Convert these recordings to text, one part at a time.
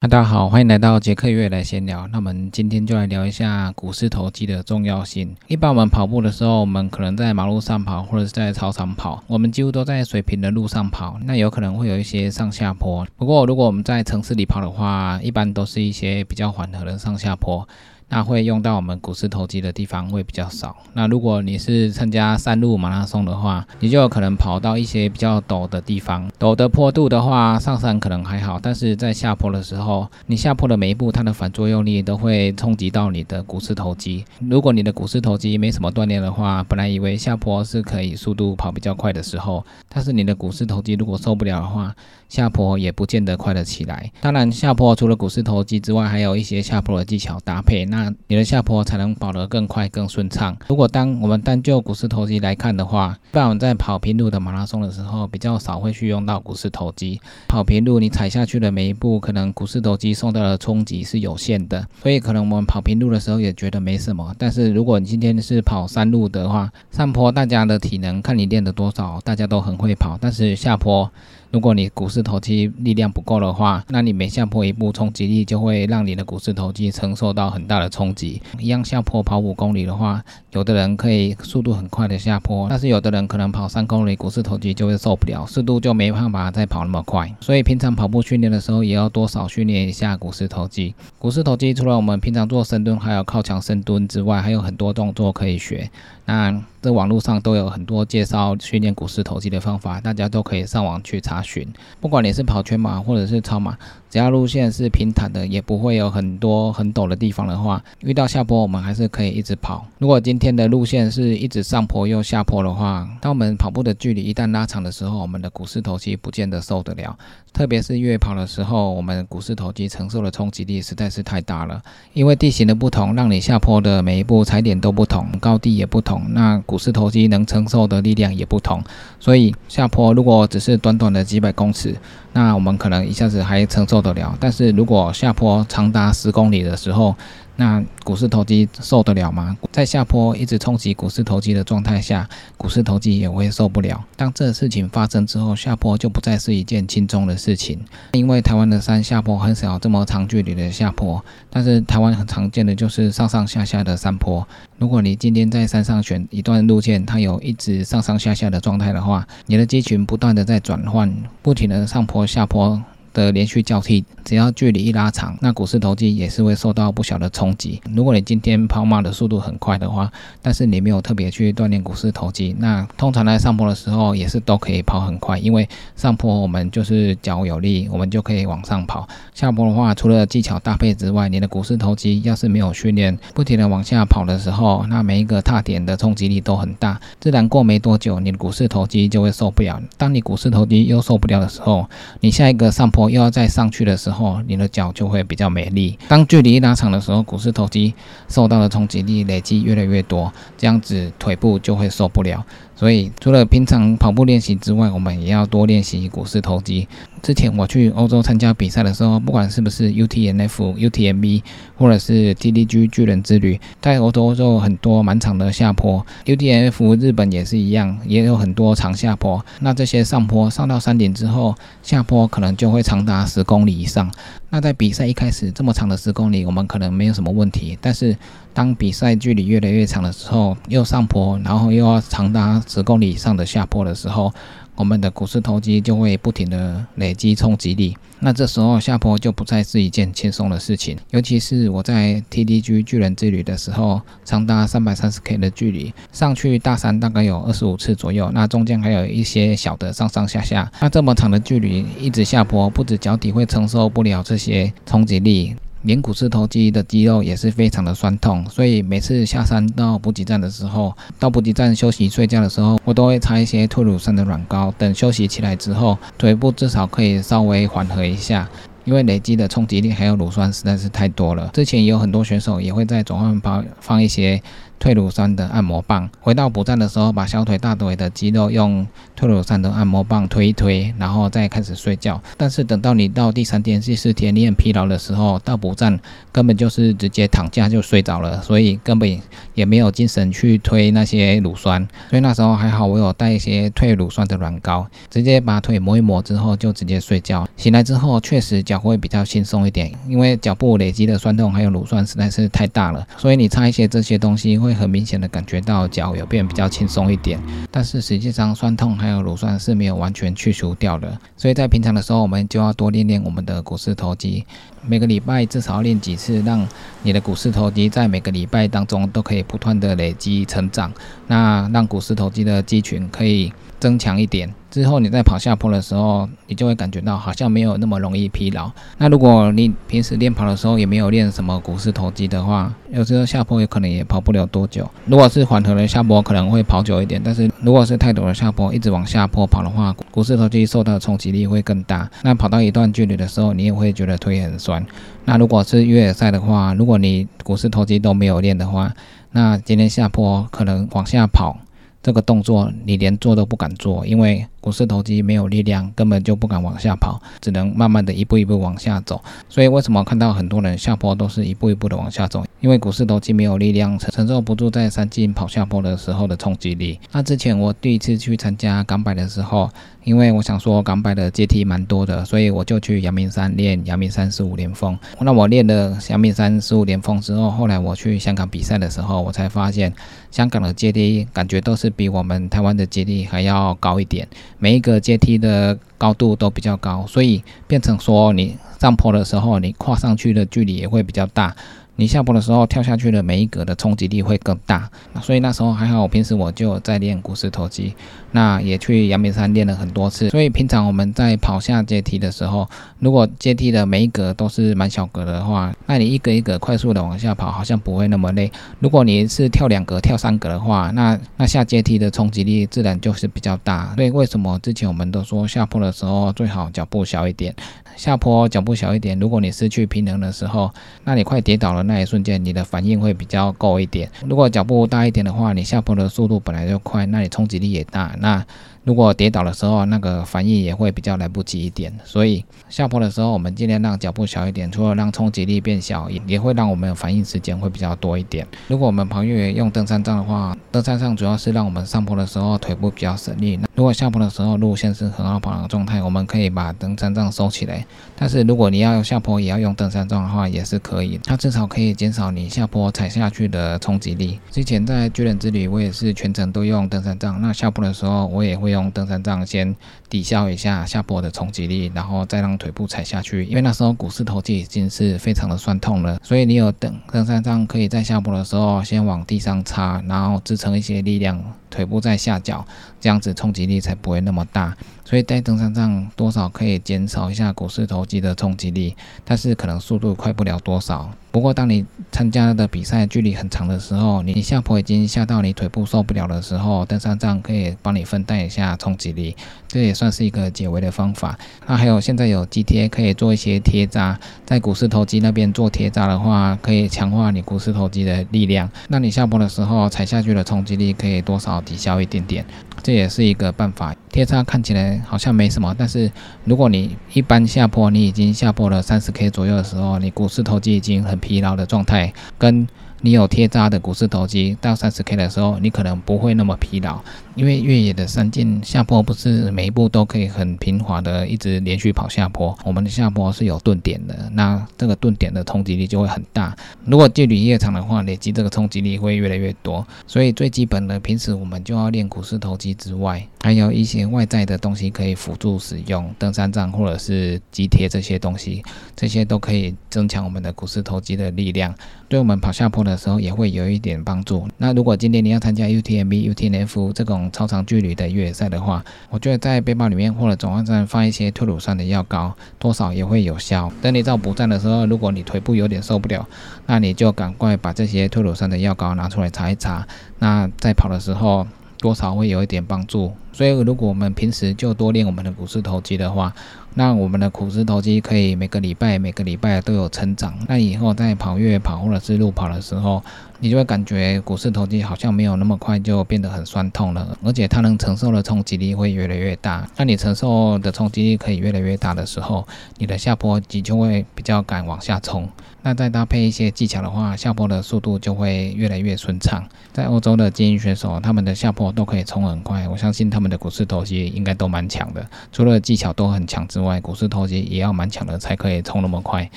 大家好，欢迎来到杰克月来闲聊。那我们今天就来聊一下股四头肌的重要性。一般我们跑步的时候，我们可能在马路上跑，或者是在操场跑，我们几乎都在水平的路上跑。那有可能会有一些上下坡。不过如果我们在城市里跑的话，一般都是一些比较缓和的上下坡。那会用到我们股四头肌的地方会比较少。那如果你是参加山路马拉松的话，你就有可能跑到一些比较陡的地方。陡的坡度的话，上山可能还好，但是在下坡的时候，你下坡的每一步，它的反作用力都会冲击到你的股四头肌。如果你的股四头肌没什么锻炼的话，本来以为下坡是可以速度跑比较快的时候，但是你的股四头肌如果受不了的话，下坡也不见得快得起来。当然，下坡除了股四头肌之外，还有一些下坡的技巧搭配。那那你的下坡才能跑得更快、更顺畅。如果当我们单就股四头肌来看的话，一般我们在跑平路的马拉松的时候，比较少会去用到股四头肌。跑平路，你踩下去的每一步，可能股四头肌受到的冲击是有限的，所以可能我们跑平路的时候也觉得没什么。但是如果你今天是跑山路的话，上坡大家的体能看你练的多少，大家都很会跑，但是下坡。如果你股四头肌力量不够的话，那你每下坡一步，冲击力就会让你的股四头肌承受到很大的冲击。一样下坡跑五公里的话，有的人可以速度很快的下坡，但是有的人可能跑三公里，股四头肌就会受不了，速度就没办法再跑那么快。所以平常跑步训练的时候，也要多少训练一下股四头肌。股四头肌除了我们平常做深蹲，还有靠墙深蹲之外，还有很多动作可以学。那这网络上都有很多介绍训练股四头肌的方法，大家都可以上网去查询。不管你是跑全马或者是超马。只要路线是平坦的，也不会有很多很陡的地方的话，遇到下坡我们还是可以一直跑。如果今天的路线是一直上坡又下坡的话，当我们跑步的距离一旦拉长的时候，我们的股四头肌不见得受得了。特别是越跑的时候，我们股四头肌承受的冲击力实在是太大了。因为地形的不同，让你下坡的每一步踩点都不同，高低也不同，那股四头肌能承受的力量也不同。所以下坡如果只是短短的几百公尺，那我们可能一下子还承受得了，但是如果下坡长达十公里的时候，那股四头肌受得了吗？在下坡一直冲击股四头肌的状态下，股四头肌也会受不了。当这事情发生之后，下坡就不再是一件轻松的事情。因为台湾的山下坡很少这么长距离的下坡，但是台湾很常见的就是上上下下的山坡。如果你今天在山上选一段路线，它有一直上上下下的状态的话，你的肌群不断的在转换，不停的上坡下坡。的连续交替，只要距离一拉长，那股四头肌也是会受到不小的冲击。如果你今天跑马的速度很快的话，但是你没有特别去锻炼股四头肌，那通常在上坡的时候也是都可以跑很快，因为上坡我们就是脚有力，我们就可以往上跑。下坡的话，除了技巧搭配之外，你的股四头肌要是没有训练，不停的往下跑的时候，那每一个踏点的冲击力都很大，自然过没多久，你的股四头肌就会受不了。当你股四头肌又受不了的时候，你下一个上坡。又要再上去的时候，你的脚就会比较美丽。当距离拉长的时候，股四头肌受到的冲击力累积越来越多，这样子腿部就会受不了。所以，除了平常跑步练习之外，我们也要多练习股四头肌。之前我去欧洲参加比赛的时候，不管是不是 UTMF、UTMB，或者是 TDG 巨人之旅，在欧洲就很多蛮长的下坡。UTMF 日本也是一样，也有很多长下坡。那这些上坡上到山顶之后，下坡可能就会长达十公里以上。那在比赛一开始这么长的十公里，我们可能没有什么问题。但是当比赛距离越来越长的时候，又上坡，然后又要长达十公里以上的下坡的时候，我们的股四头肌就会不停的累积冲击力，那这时候下坡就不再是一件轻松的事情。尤其是我在 TDG 巨人之旅的时候，长达三百三十 K 的距离，上去大山大概有二十五次左右，那中间还有一些小的上上下下。那这么长的距离一直下坡，不止脚底会承受不了这些冲击力。连股四头肌的肌肉也是非常的酸痛，所以每次下山到补给站的时候，到补给站休息睡觉的时候，我都会擦一些退乳酸的软膏，等休息起来之后，腿部至少可以稍微缓和一下。因为累积的冲击力还有乳酸实在是太多了。之前也有很多选手也会在转换包放一些退乳酸的按摩棒。回到补站的时候，把小腿、大腿的肌肉用退乳酸的按摩棒推一推，然后再开始睡觉。但是等到你到第三天、第四天，你很疲劳的时候，到补站根本就是直接躺下就睡着了，所以根本也没有精神去推那些乳酸。所以那时候还好，我有带一些退乳酸的软膏，直接把腿磨一磨之后就直接睡觉。醒来之后确实脚会比较轻松一点，因为脚部累积的酸痛还有乳酸实在是太大了，所以你擦一些这些东西会会很明显的感觉到脚有变比较轻松一点。但是实际上酸痛还有乳酸是没有完全去除掉的，所以在平常的时候我们就要多练练我们的股四头肌，每个礼拜至少要练几次，让你的股四头肌在每个礼拜当中都可以不断的累积成长，那让股四头肌的肌群可以增强一点。之后你在跑下坡的时候，你就会感觉到好像没有那么容易疲劳。那如果你平时练跑的时候也没有练什么股四头肌的话，有时候下坡也可能也跑不了多久。如果是缓和的下坡，可能会跑久一点。但是如果是太陡的下坡，一直往下坡跑的话，股四头肌受到的冲击力会更大。那跑到一段距离的时候，你也会觉得腿很酸。那如果是越野赛的话，如果你股四头肌都没有练的话，那今天下坡可能往下跑这个动作，你连做都不敢做，因为。股四头肌没有力量，根本就不敢往下跑，只能慢慢的一步一步往下走。所以为什么看到很多人下坡都是一步一步的往下走？因为股四头肌没有力量承承受不住在山径跑下坡的时候的冲击力。那之前我第一次去参加港百的时候，因为我想说港百的阶梯蛮多的，所以我就去阳明山练阳明山十五连峰。那我练了阳明山十五连峰之后，后来我去香港比赛的时候，我才发现香港的阶梯感觉都是比我们台湾的阶梯还要高一点。每一个阶梯的高度都比较高，所以变成说你上坡的时候，你跨上去的距离也会比较大。你下坡的时候跳下去的每一格的冲击力会更大，所以那时候还好，平时我就在练股四头肌，那也去阳明山练了很多次。所以平常我们在跑下阶梯的时候，如果阶梯的每一格都是蛮小格的话，那你一格一格快速的往下跑，好像不会那么累。如果你是跳两格、跳三格的话，那那下阶梯的冲击力自然就是比较大。所以为什么之前我们都说下坡的时候最好脚步小一点？下坡脚步小一点，如果你失去平衡的时候，那你快跌倒了那一瞬间，你的反应会比较够一点。如果脚步大一点的话，你下坡的速度本来就快，那你冲击力也大，那。如果跌倒的时候，那个反应也会比较来不及一点，所以下坡的时候，我们尽量让脚步小一点，除了让冲击力变小，也也会让我们反应时间会比较多一点。如果我们跑越野用登山杖的话，登山杖主要是让我们上坡的时候腿部比较省力。那如果下坡的时候路线是很好跑的状态，我们可以把登山杖收起来。但是如果你要下坡也要用登山杖的话，也是可以，它至少可以减少你下坡踩下去的冲击力。之前在巨人之旅，我也是全程都用登山杖，那下坡的时候我也会。用登山杖先抵消一下下坡的冲击力，然后再让腿部踩下去。因为那时候股四头肌已经是非常的酸痛了，所以你有登登山杖可以在下坡的时候先往地上插，然后支撑一些力量，腿部在下脚，这样子冲击力才不会那么大。所以带登山杖多少可以减少一下股四头肌的冲击力，但是可能速度快不了多少。不过当你参加的比赛距离很长的时候，你下坡已经下到你腿部受不了的时候，登山杖可以帮你分担一下冲击力，这也算是一个解围的方法。那还有现在有肌贴可以做一些贴扎，在股四头肌那边做贴扎的话，可以强化你股四头肌的力量，那你下坡的时候踩下去的冲击力可以多少抵消一点点。这也是一个办法。贴扎看起来好像没什么，但是如果你一般下坡，你已经下坡了三十 K 左右的时候，你股市投机已经很疲劳的状态，跟你有贴扎的股市投机，到三十 K 的时候，你可能不会那么疲劳。因为越野的山径下坡不是每一步都可以很平滑的一直连续跑下坡，我们的下坡是有顿点的，那这个顿点的冲击力就会很大。如果距离越长的话，累积这个冲击力会越来越多。所以最基本的，平时我们就要练股四头肌之外，还有一些外在的东西可以辅助使用，登山杖或者是肌贴这些东西，这些都可以增强我们的股四头肌的力量，对我们跑下坡的时候也会有一点帮助。那如果今天你要参加 UTMB、UTNF 这种超长距离的越野赛的话，我觉得在背包里面或者转换站放一些退乳酸的药膏，多少也会有效。等你到补站的时候，如果你腿部有点受不了，那你就赶快把这些退乳酸的药膏拿出来擦一擦。那在跑的时候，多少会有一点帮助。所以如果我们平时就多练我们的股四头肌的话，那我们的股四头肌可以每个礼拜每个礼拜都有成长。那以后在跑越跑或者是路跑的时候，你就会感觉股四头肌好像没有那么快就变得很酸痛了，而且它能承受的冲击力会越来越大。那你承受的冲击力可以越来越大的时候，你的下坡肌就会比较敢往下冲。那再搭配一些技巧的话，下坡的速度就会越来越顺畅。在欧洲的精英选手，他们的下坡都可以冲很快，我相信他们的股四头肌应该都蛮强的。除了技巧都很强之外，股四头肌也要蛮强的才可以冲那么快。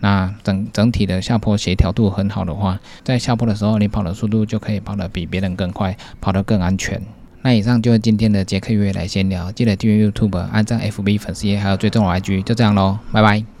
那整整体的下坡协调度很好的话，在下坡的时候，你跑的速度就可以跑得比别人更快，跑得更安全。那以上就是今天的杰克约来闲聊，记得订阅 YouTube、按赞 FB 粉丝页，还有追踪我 IG，就这样喽，拜拜。